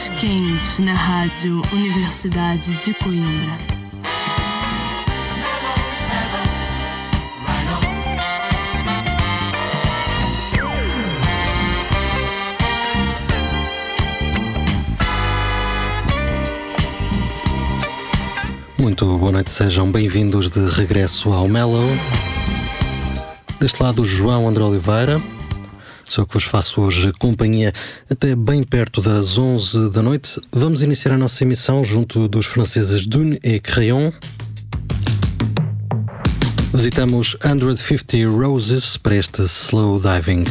mais quente na Rádio Universidade de Coimbra. Muito boa noite, sejam bem-vindos de regresso ao Mellow. Deste lado, João André Oliveira. Sou que vos faço hoje companhia até bem perto das 11 da noite. Vamos iniciar a nossa emissão junto dos franceses Dune e Crayon. Visitamos 150 Roses para este slow diving.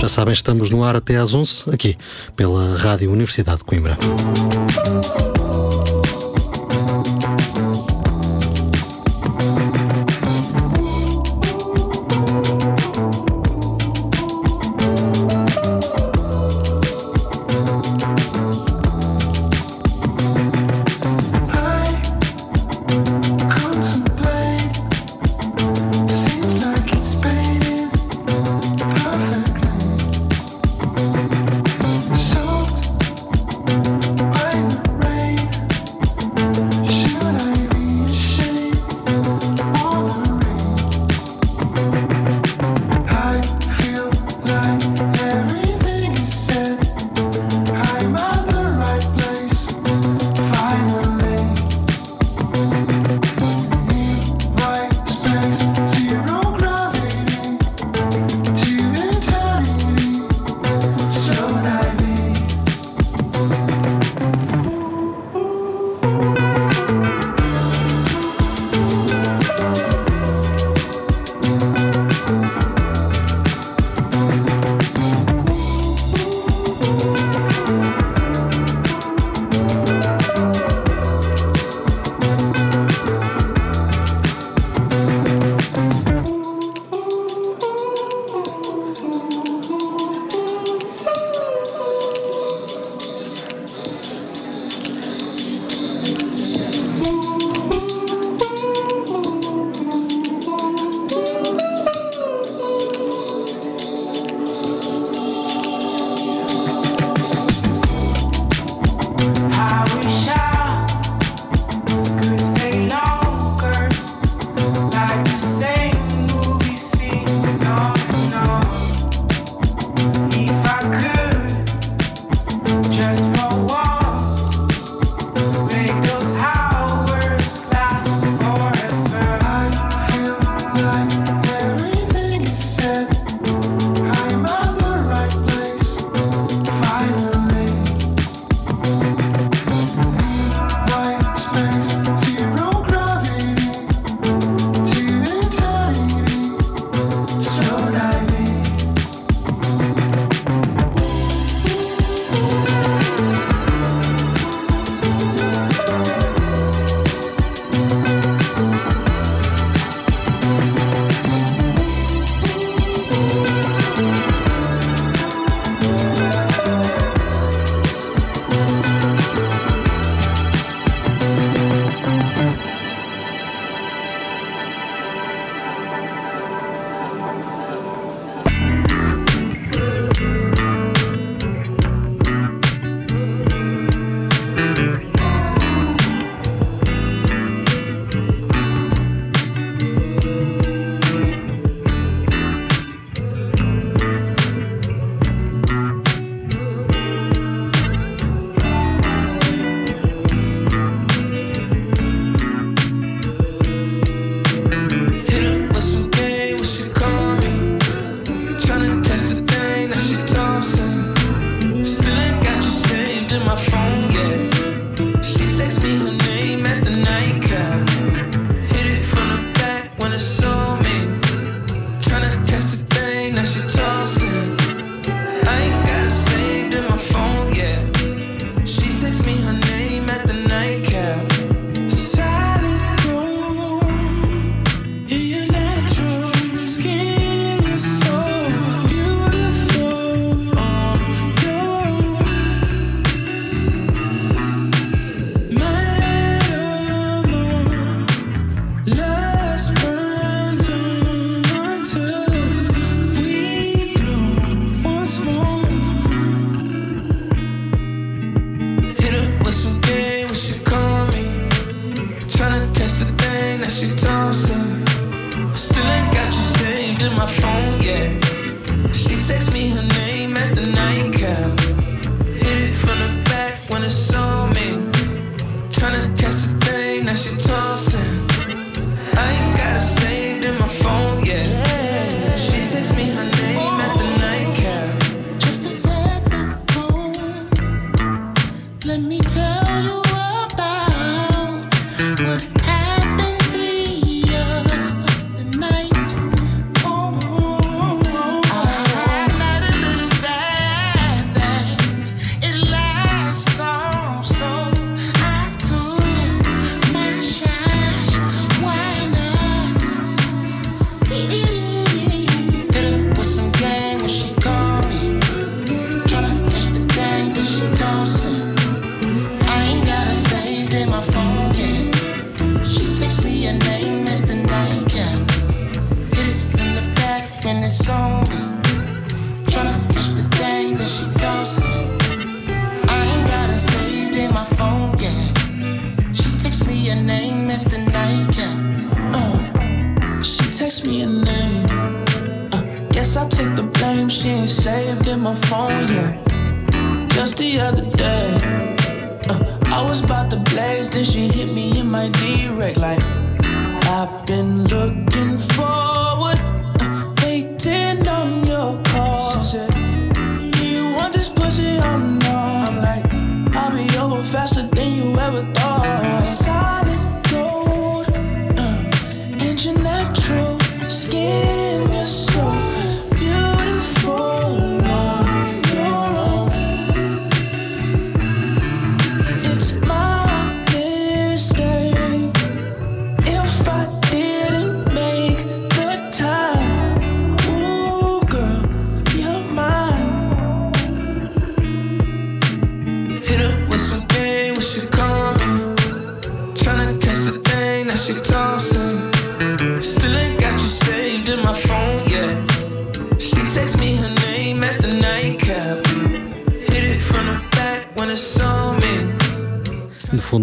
Já sabem, estamos no ar até às 11, aqui pela Rádio Universidade de Coimbra.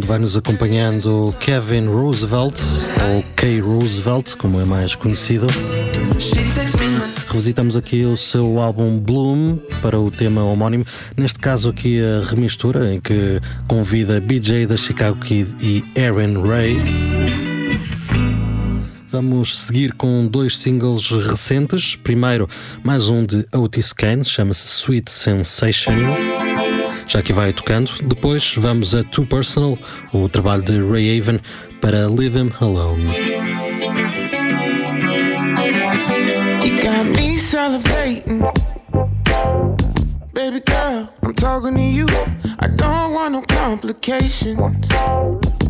vai-nos acompanhando Kevin Roosevelt, ou K. Roosevelt, como é mais conhecido. Revisitamos aqui o seu álbum Bloom para o tema homónimo. Neste caso, aqui a remistura em que convida BJ da Chicago Kid e Aaron Ray. Vamos seguir com dois singles recentes. Primeiro, mais um de Otis Kane, chama-se Sweet Sensation. já que vai tocando. Depois vamos a Too Personal, o trabalho de Raheaven para Leave Him Alone. You got me salivating. Baby girl, I'm talking to you. I don't want no complications.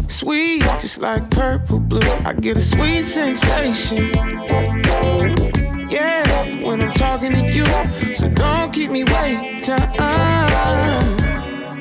Sweet, just like purple blue. I get a sweet sensation. Yeah, when I'm talking to you. So don't keep me waiting.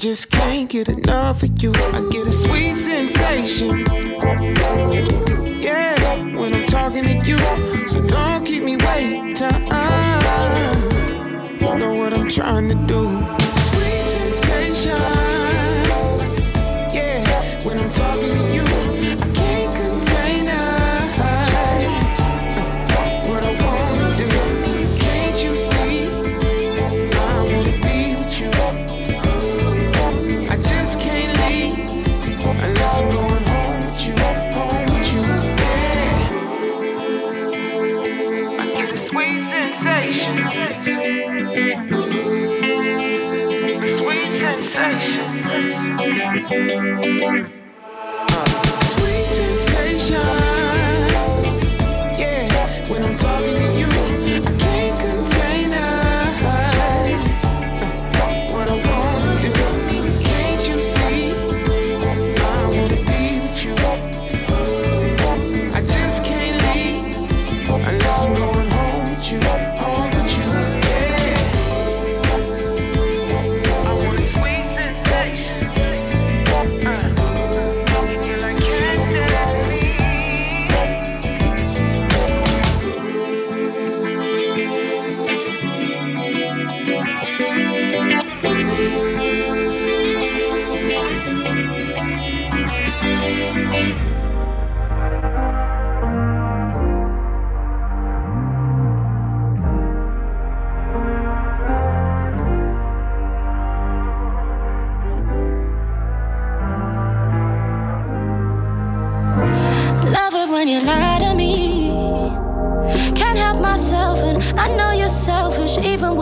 just can't get enough of you. I get a sweet sensation. Yeah, when I'm talking to you. So don't keep me waiting. Know what I'm trying to do.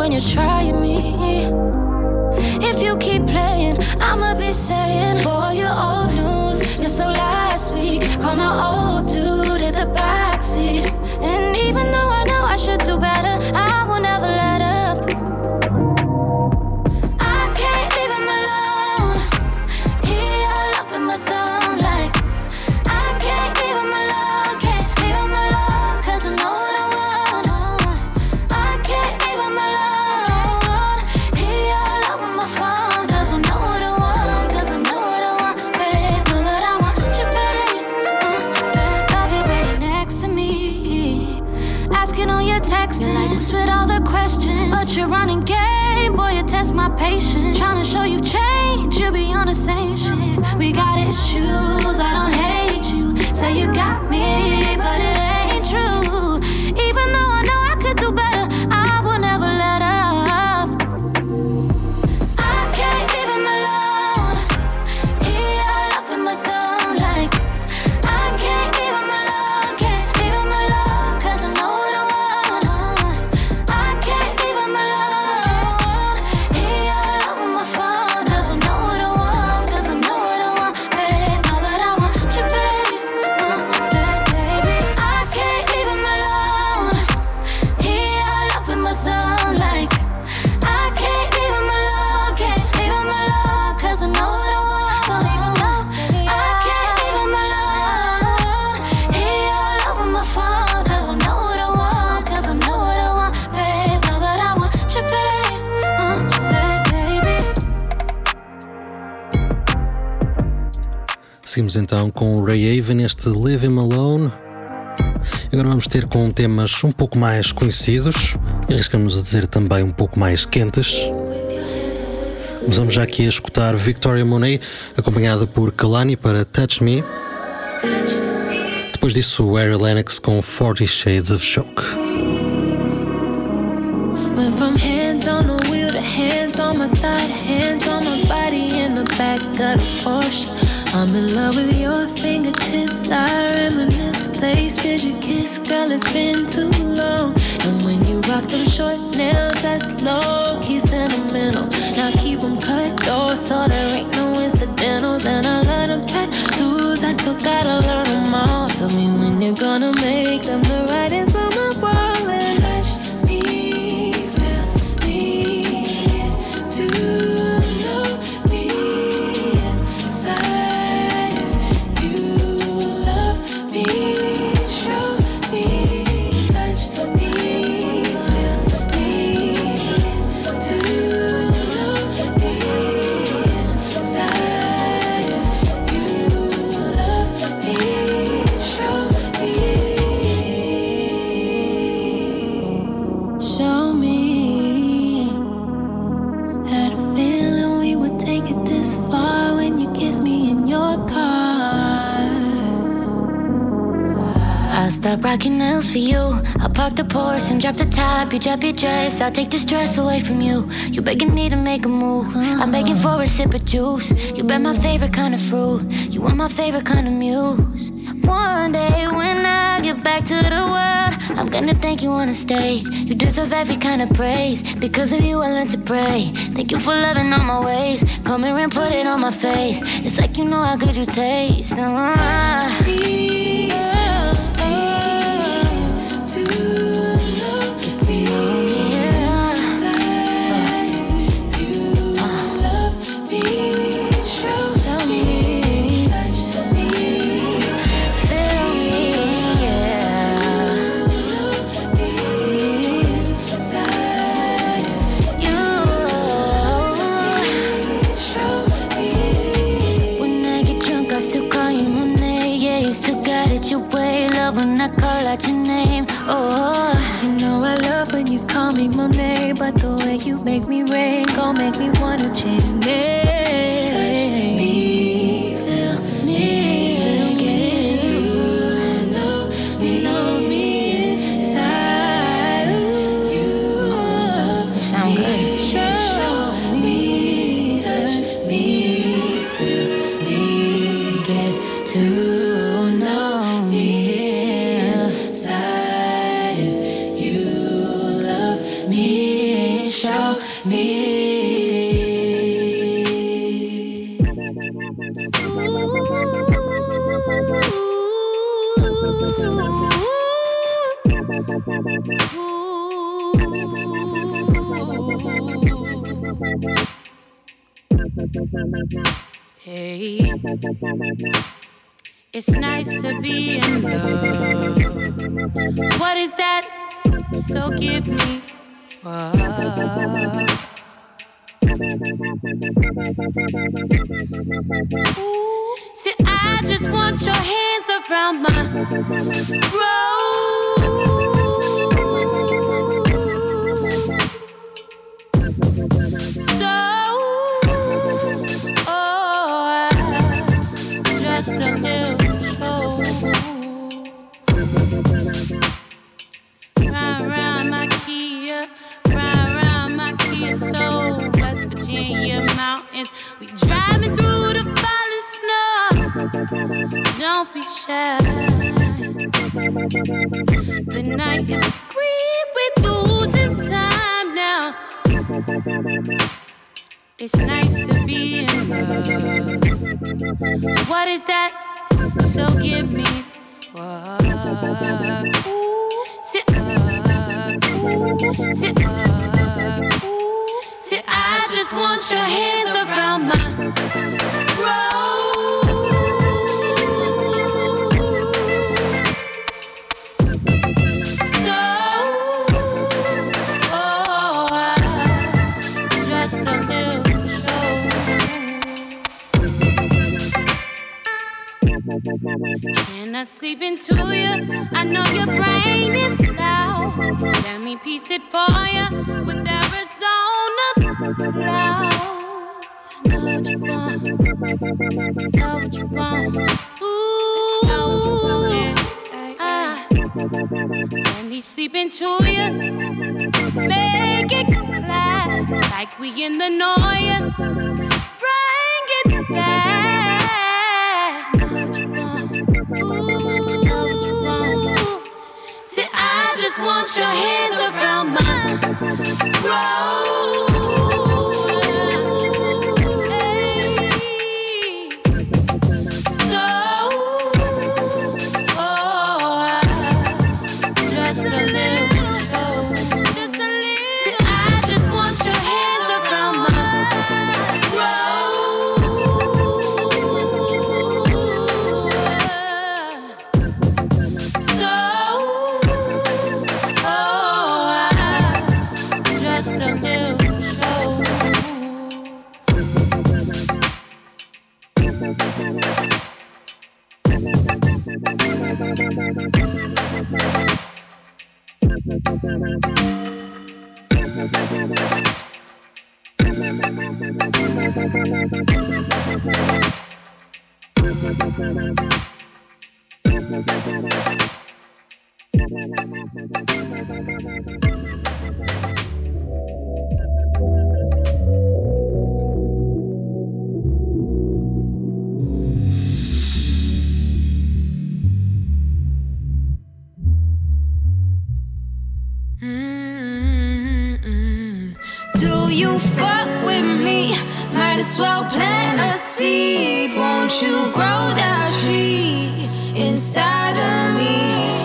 When you're trying Seguimos então com Ray Haven, este Live Him Alone. Agora vamos ter com temas um pouco mais conhecidos arriscamos a dizer também um pouco mais quentes. Mas vamos já aqui a escutar Victoria Monet, acompanhada por Kalani para Touch Me. Depois disso, Harry Lennox com 40 Shades of Shock. Went from hands on the wheel to hands on my thigh, hands on my body in the back of the Porsche. I'm in love with your fingertips. I reminisce places you kiss, girl. It's been too long. And when you rock them short nails, that's low key sentimental. Now keep them cut though, so there ain't no incidentals. And I love them tattoos. I still gotta learn them all. Tell me when you're gonna make them the writings on my wall stop rocking nails for you. I'll park the Porsche and drop the top. You drop your dress. I'll take the stress away from you. You begging me to make a move. I'm begging for a sip of juice. You bet my favorite kind of fruit. You want my favorite kind of muse. One day when I get back to the world, I'm gonna thank you on the stage. You deserve every kind of praise. Because of you, I learned to pray. Thank you for loving all my ways. Come here and put it on my face. It's like you know how good you taste. Uh, Oh, Hey, it's nice to be in love. What is that? So give me fuck. See, I just want your hands around my rose. Be shy. The night is green, we're losing time now. It's nice to be in love. What is that? So give me fuck. Sit up, sit up. Sit, I just want your hands around my rose. And I sleep into you. I know your brain is loud. Let me piece it for you with Arizona clouds. I know what you want. Know what you want. Ooh. Ah. Let me sleep into you. Make it clap like we in the noise. Just want your hands around my rose. Might as well plant a seed. Won't you grow that tree inside of me?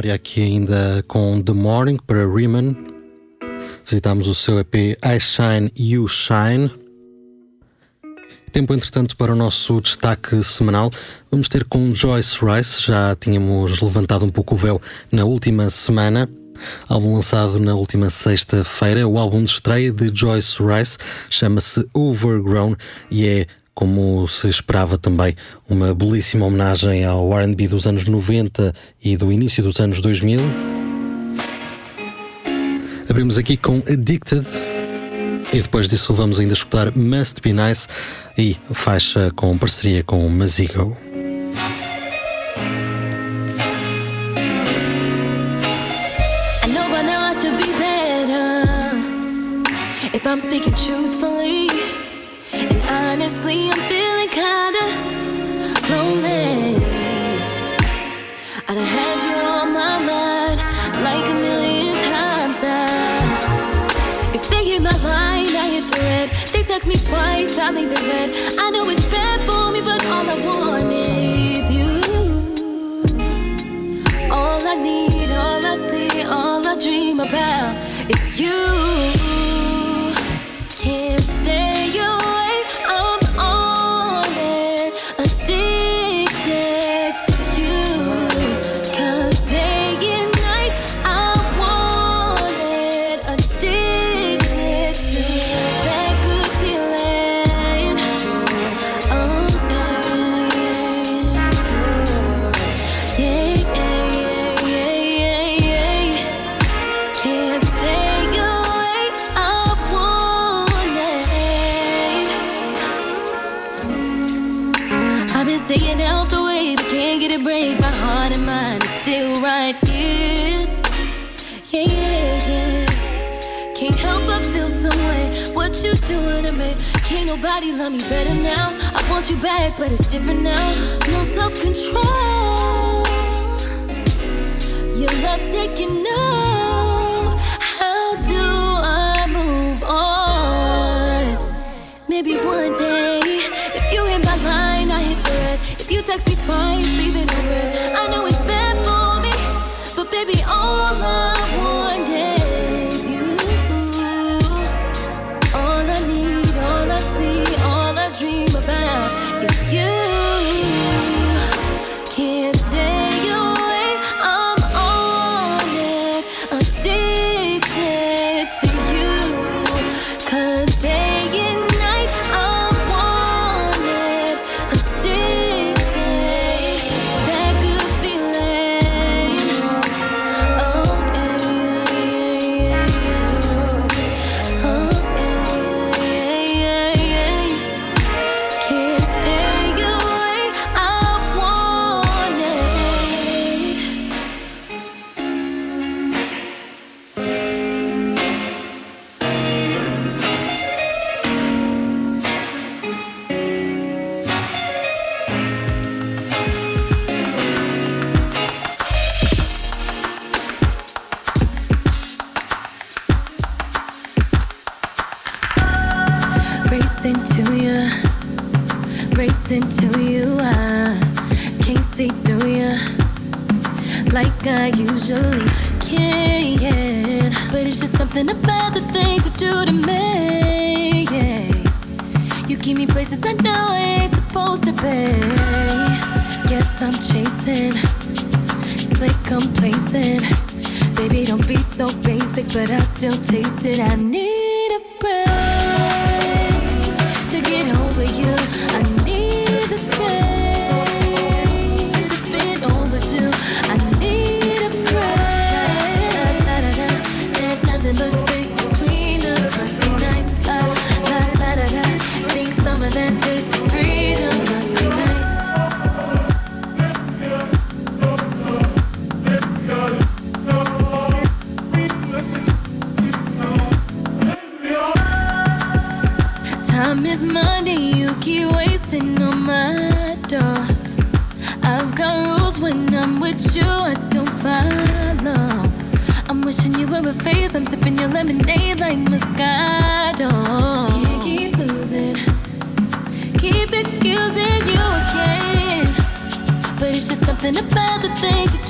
Memória aqui ainda com The Morning para Riemann. Visitámos o seu EP I Shine, You Shine. Tempo, entretanto, para o nosso destaque semanal. Vamos ter com Joyce Rice. Já tínhamos levantado um pouco o véu na última semana. Álbum lançado na última sexta-feira. O álbum de estreia de Joyce Rice chama-se Overgrown e é como se esperava também, uma belíssima homenagem ao RB dos anos 90 e do início dos anos 2000. Abrimos aqui com Addicted e depois disso vamos ainda escutar Must Be Nice e faixa com parceria com Mazigo. I'm speaking truthfully. Honestly, I'm feeling kinda lonely. I done had you on my mind like a million times now. If they hit my line, I hit the red. They text me twice, I leave it red. I know it's bad for me, but all I want is you. All I need, all I see, all I dream about is you. Nobody love me better now. I want you back, but it's different now. No self control. Your love's taking over. How do I move on? Maybe one day, if you hit my line, I hit the red. If you text me twice, leave it red. I know it's bad for me, but baby, all I want but I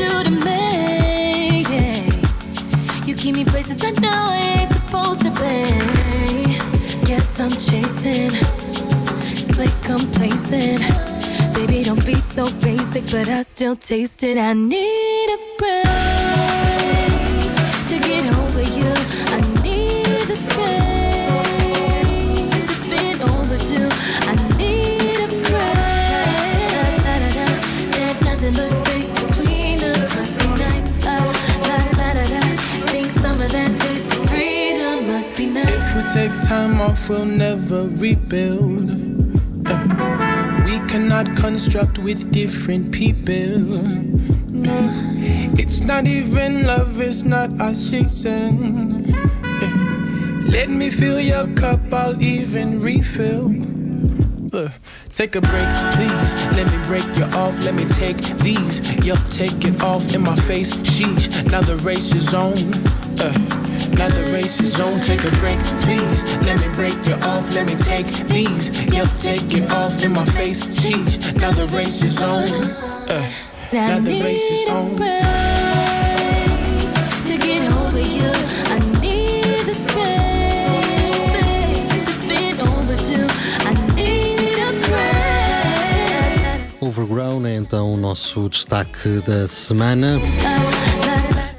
you to me. You keep me places I know I ain't supposed to be. Guess I'm chasing, like complacent. Baby, don't be so basic, but I still taste it. I need a break we'll never rebuild. Uh, we cannot construct with different people. Uh, It's not even love, it's not our season. Let me fill your cup, I'll even refill. Take a break, please. Let me break you off. Let me take these. Yup, take it off in my face. Sheesh, now the race is on. Now the race is on. Take a break, please. Let me break you off. Let me take these. Yup, take it off in my face. Sheesh, now the race is on. Uh, now I the race need is a on. break to get over you. I need the space. It's been overdue. I need a break. Overgrown é então o nosso destaque da semana.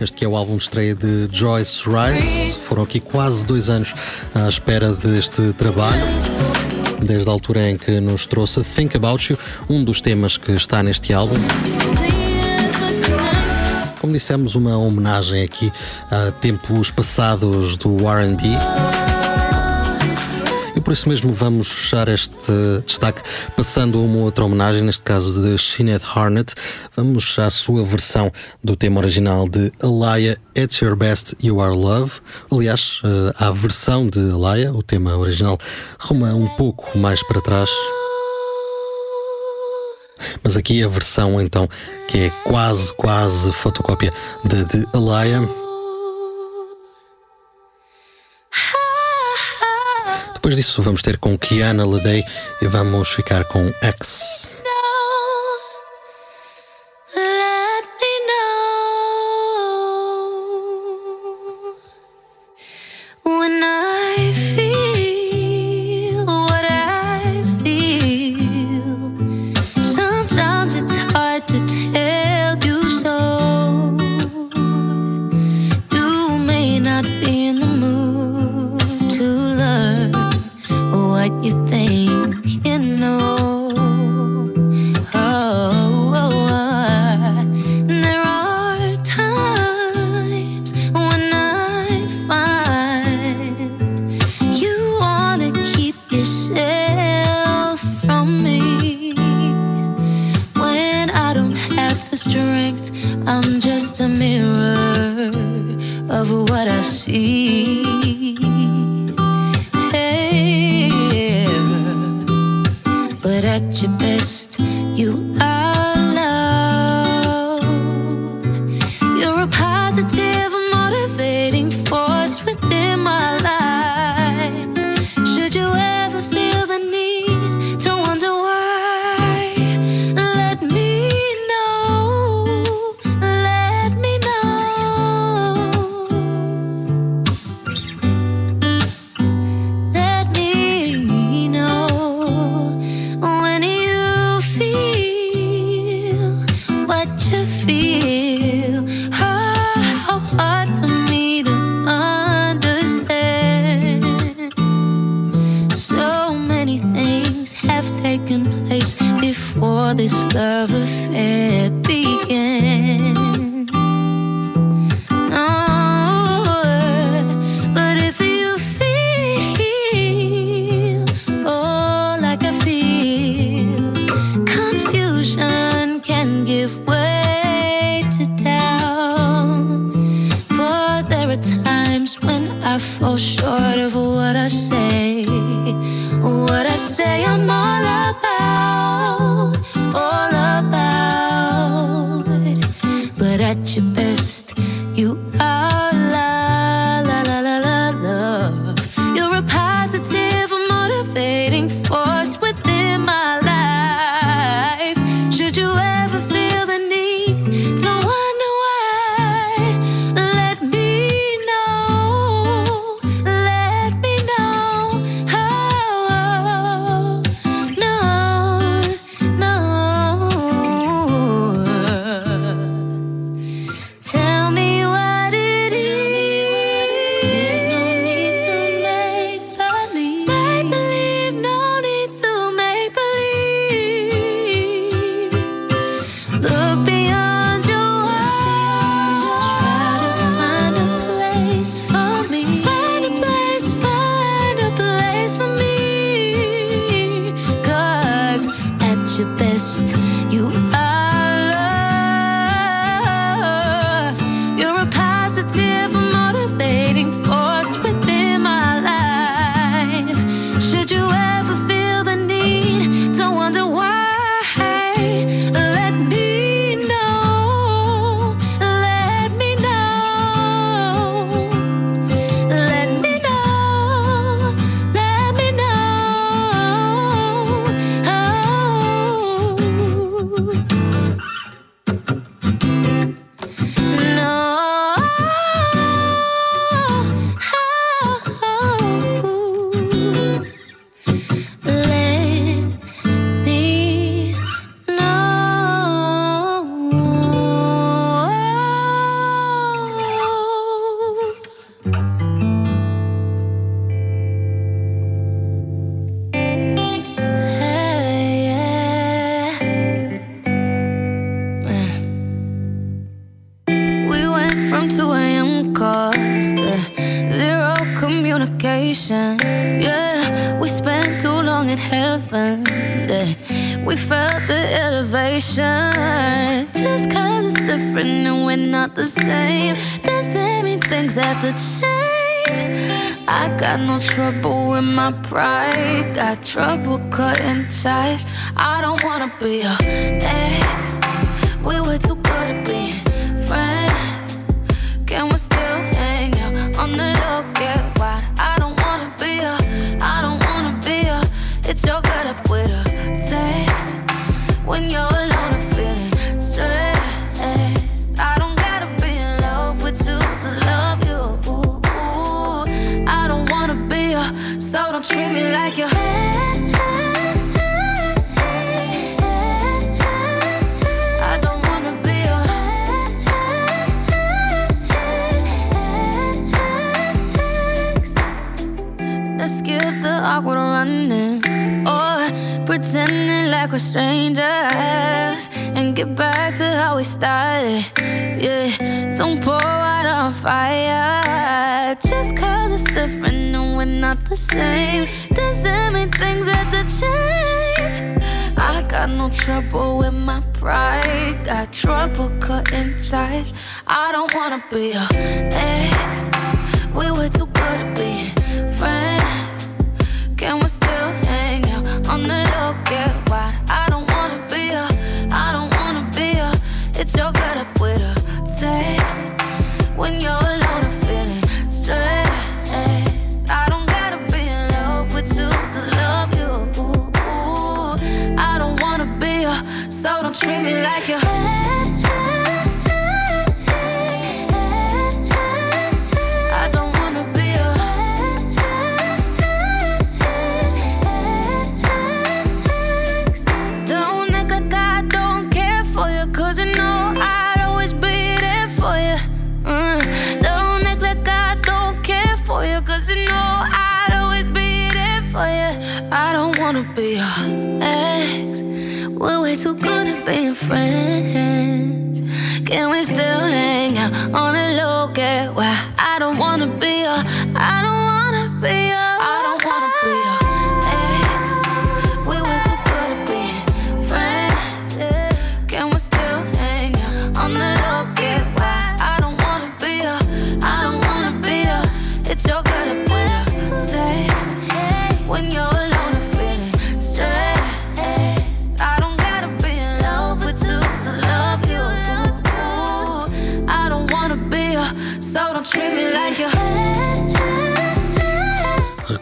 Este que é o álbum de estreia de Joyce Rice. Foram aqui quase dois anos à espera deste trabalho. Desde a altura em que nos trouxe Think About You, um dos temas que está neste álbum. Como dissemos, uma homenagem aqui a tempos passados do RB. E por isso mesmo vamos fechar este destaque passando a uma outra homenagem, neste caso de Sinead Harnett. Vamos à sua versão do tema original de Alaya, At Your Best, You Are Love. Aliás, eh, a versão de Alaya, o tema original, ruma um pouco mais para trás. Mas aqui a versão então que é quase, quase fotocópia da de Alaya. Depois disso vamos ter com Kiana Ledey e vamos ficar com X. at your best, you not the same. Doesn't things have to change. I got no trouble with my pride. Got trouble cutting ties. I don't wanna be a. strangers and get back to how we started. Yeah, don't pour out on fire just cause it's different and we're not the same. Doesn't mean things have to change. I got no trouble with my pride, got trouble cutting ties. I don't wanna be a ex. We were too good to be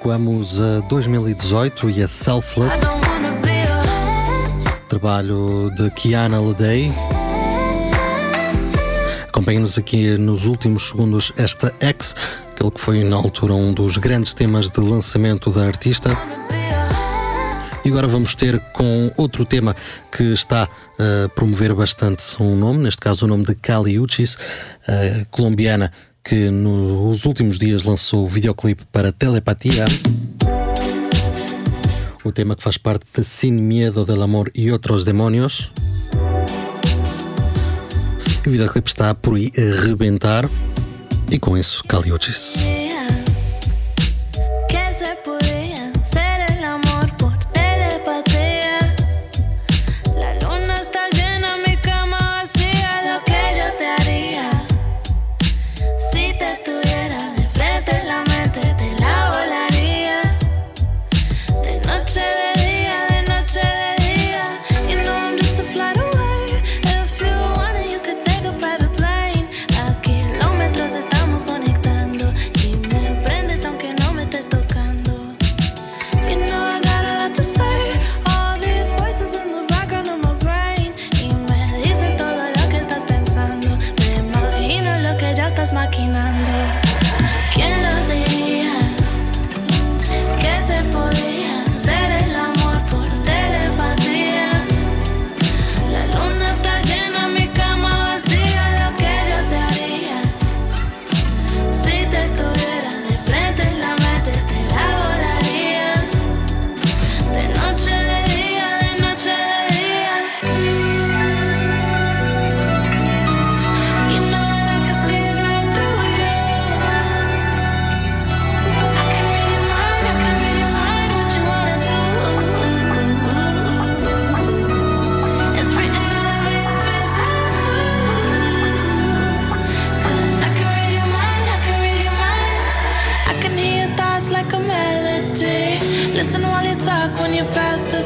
recuamos a 2018 e a Selfless. Trabalho de Kiana Ledei. Acompanhe-nos aqui nos últimos segundos esta X, aquele que foi na altura um dos grandes temas de lançamento da artista. E agora vamos ter com outro tema que está eh, a promover bastante um nome, neste caso o nome de Kali Uchis, eh, colombiana que nos últimos dias lançou o videoclipe para Telepatia. O tema que faz parte de Sin Miedo del Amor e Outros Demónios. O videoclipe está por aí a rebentar. E com isso, Caliuchis. Yeah. You're fast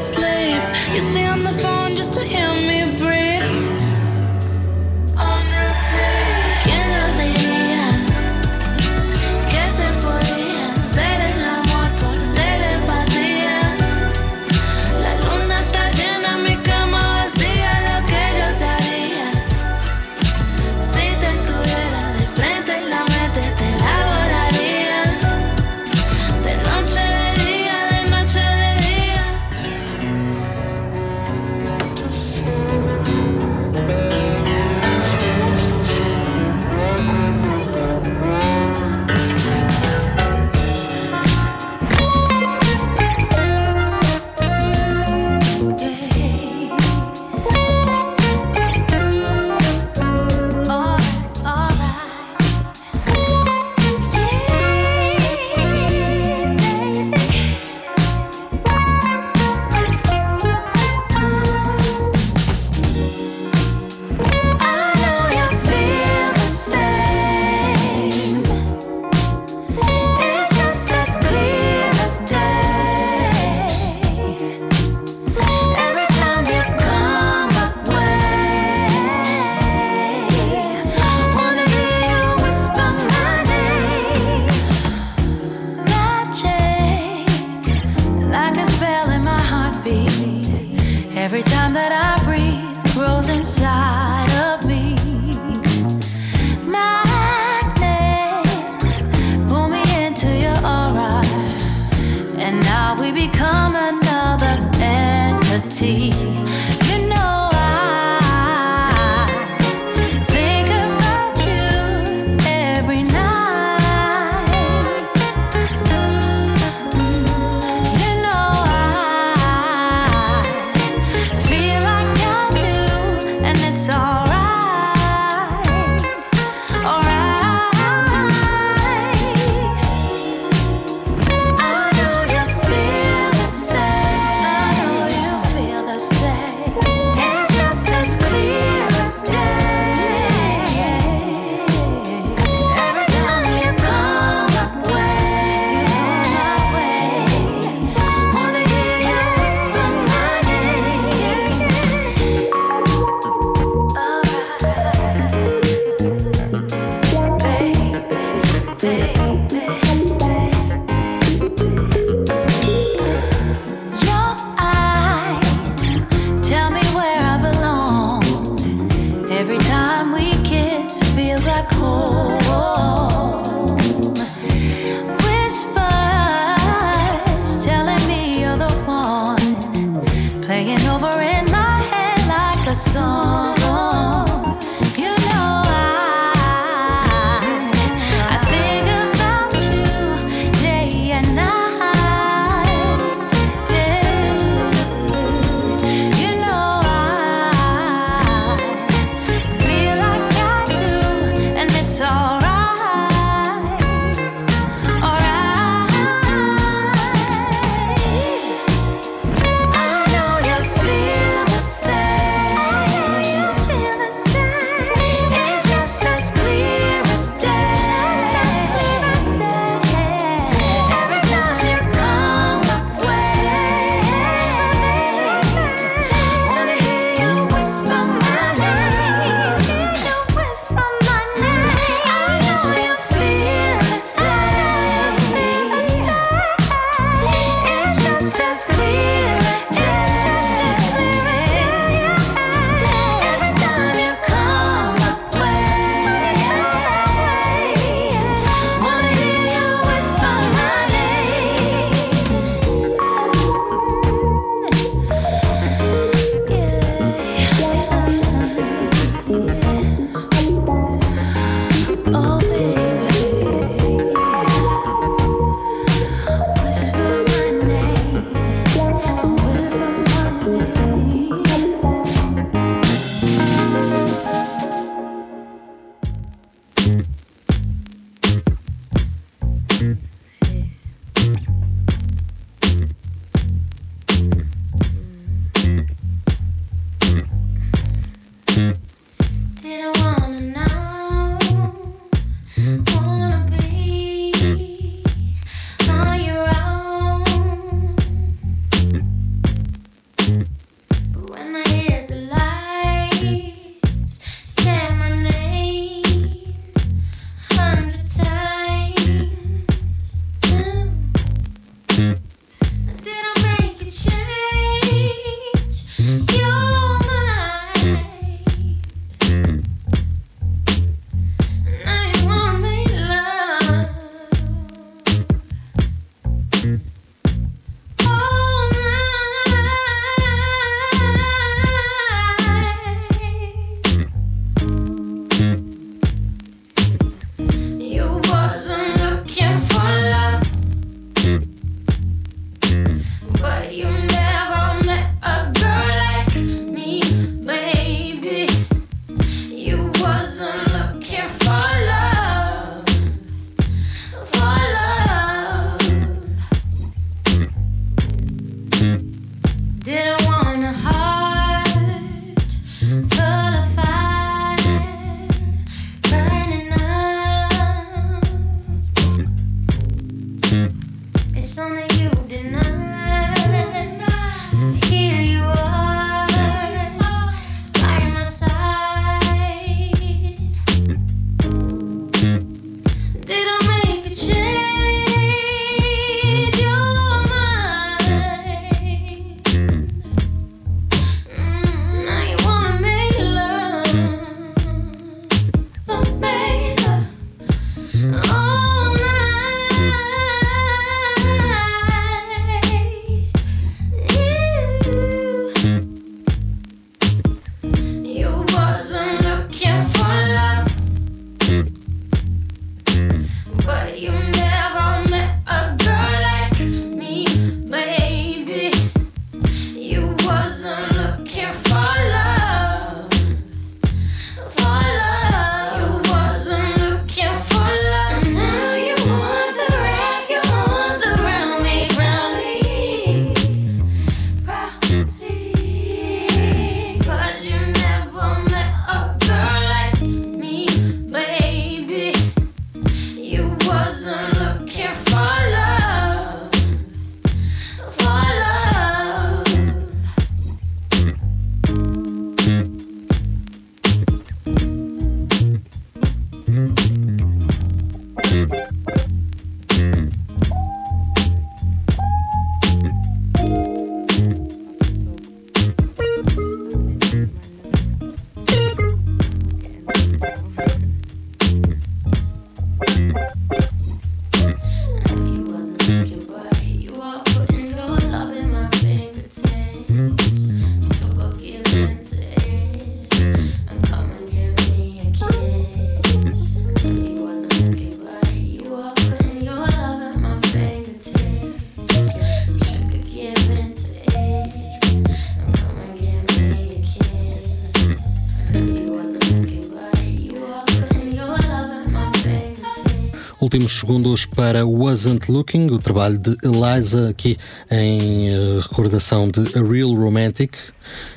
últimos segundos para Wasn't Looking, o trabalho de Eliza aqui em eh, recordação de A Real Romantic.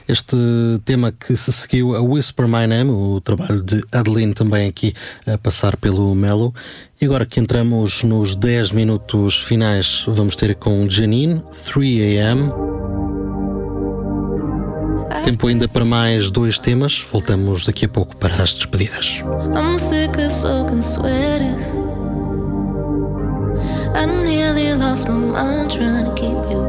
Este tema que se seguiu a Whisper My Name, o trabalho de Adeline também aqui a passar pelo Mellow. E agora que entramos nos 10 minutos finais, vamos ter com Janine, 3am. Tempo ainda para mais dois temas. Voltamos daqui a pouco para as despedidas. I'm sick of. I nearly lost my mind trying to keep you.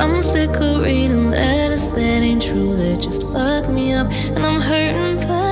I'm sick of reading letters that ain't true, they just fuck me up, and I'm hurting. Bad.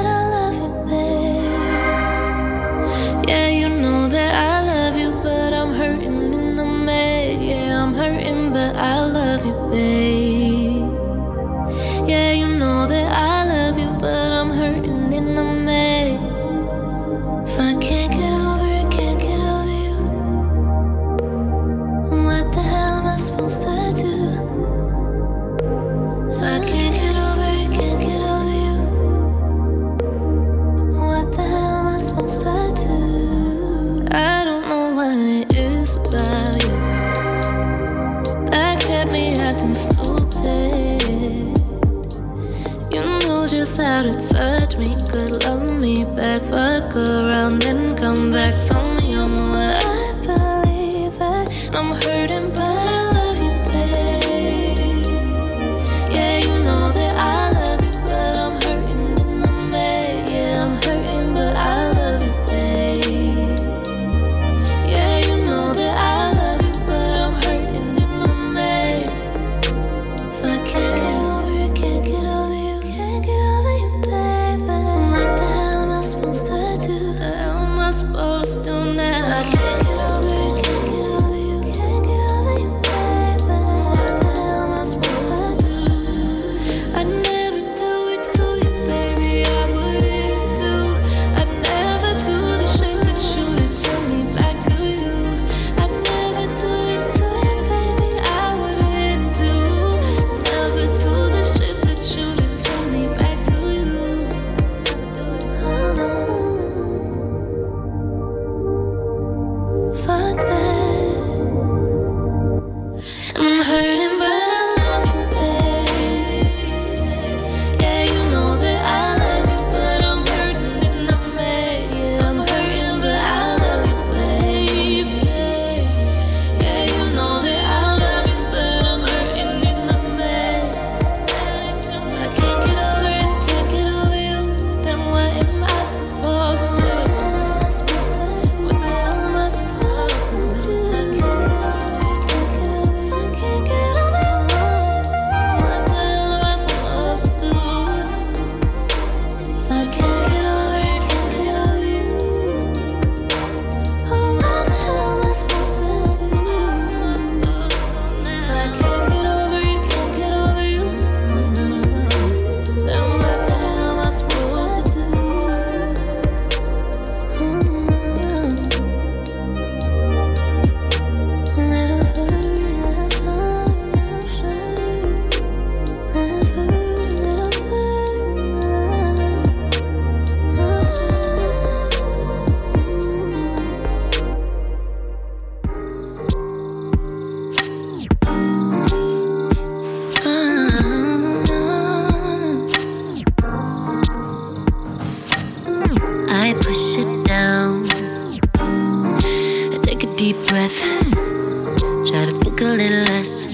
less.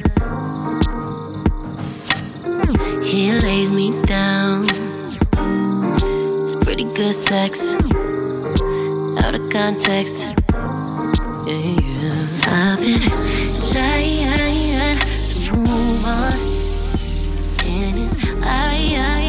He lays me down. It's pretty good sex. Out of context. I've been trying to move on, and it's I. I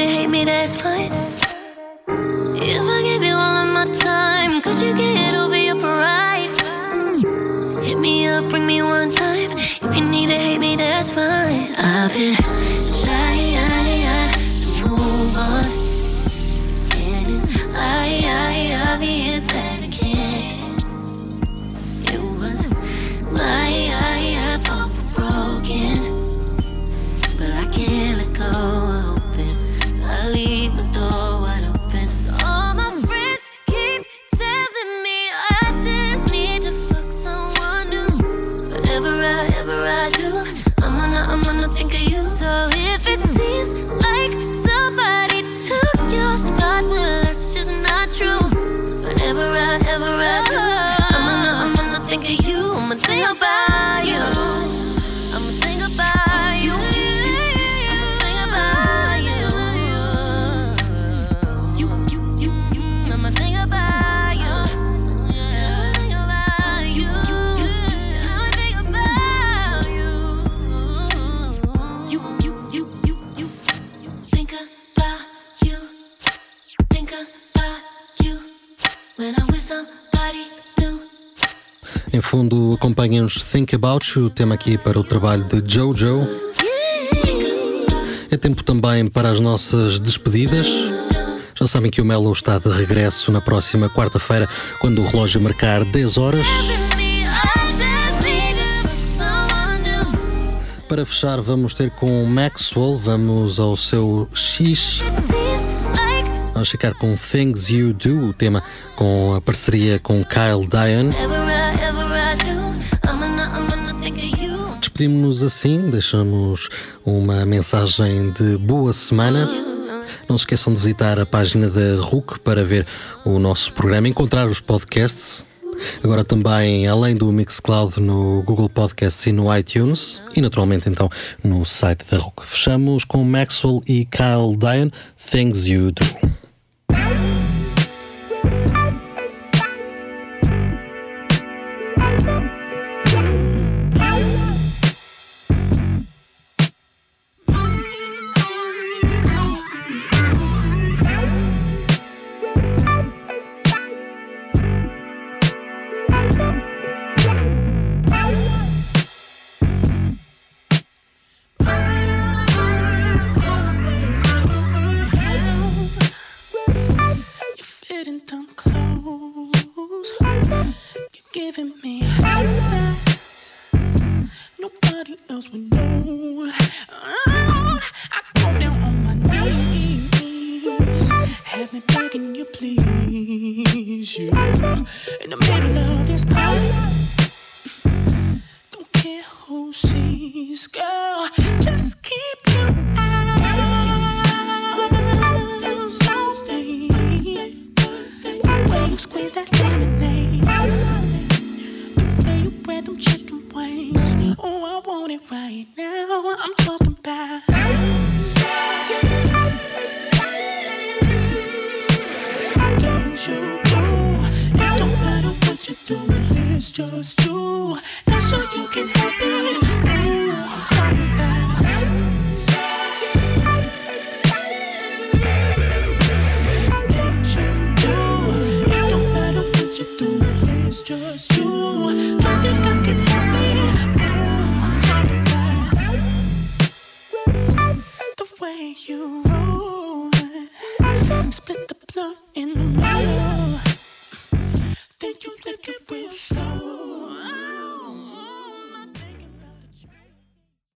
to hate me, that's fine. If I give you all of my time, could you get over your pride? Hit me up, bring me one time. If you need to hate me, that's fine. I've been I'm gonna think of you. So if it seems like somebody took your spot, well that's just not true. Whatever I ever I fundo, acompanhem-nos Think About You, tema aqui para o trabalho de Jojo. É tempo também para as nossas despedidas. Já sabem que o Melo está de regresso na próxima quarta-feira, quando o relógio marcar 10 horas. Para fechar, vamos ter com Maxwell, vamos ao seu X. Vamos ficar com Things You Do, o tema com a parceria com Kyle Diane. Despedimos-nos assim, deixamos uma mensagem de boa semana. Não se esqueçam de visitar a página da RUC para ver o nosso programa, encontrar os podcasts. Agora também, além do Mixcloud, no Google Podcasts e no iTunes. E naturalmente, então, no site da RUC. Fechamos com Maxwell e Kyle Diane, Things You Do.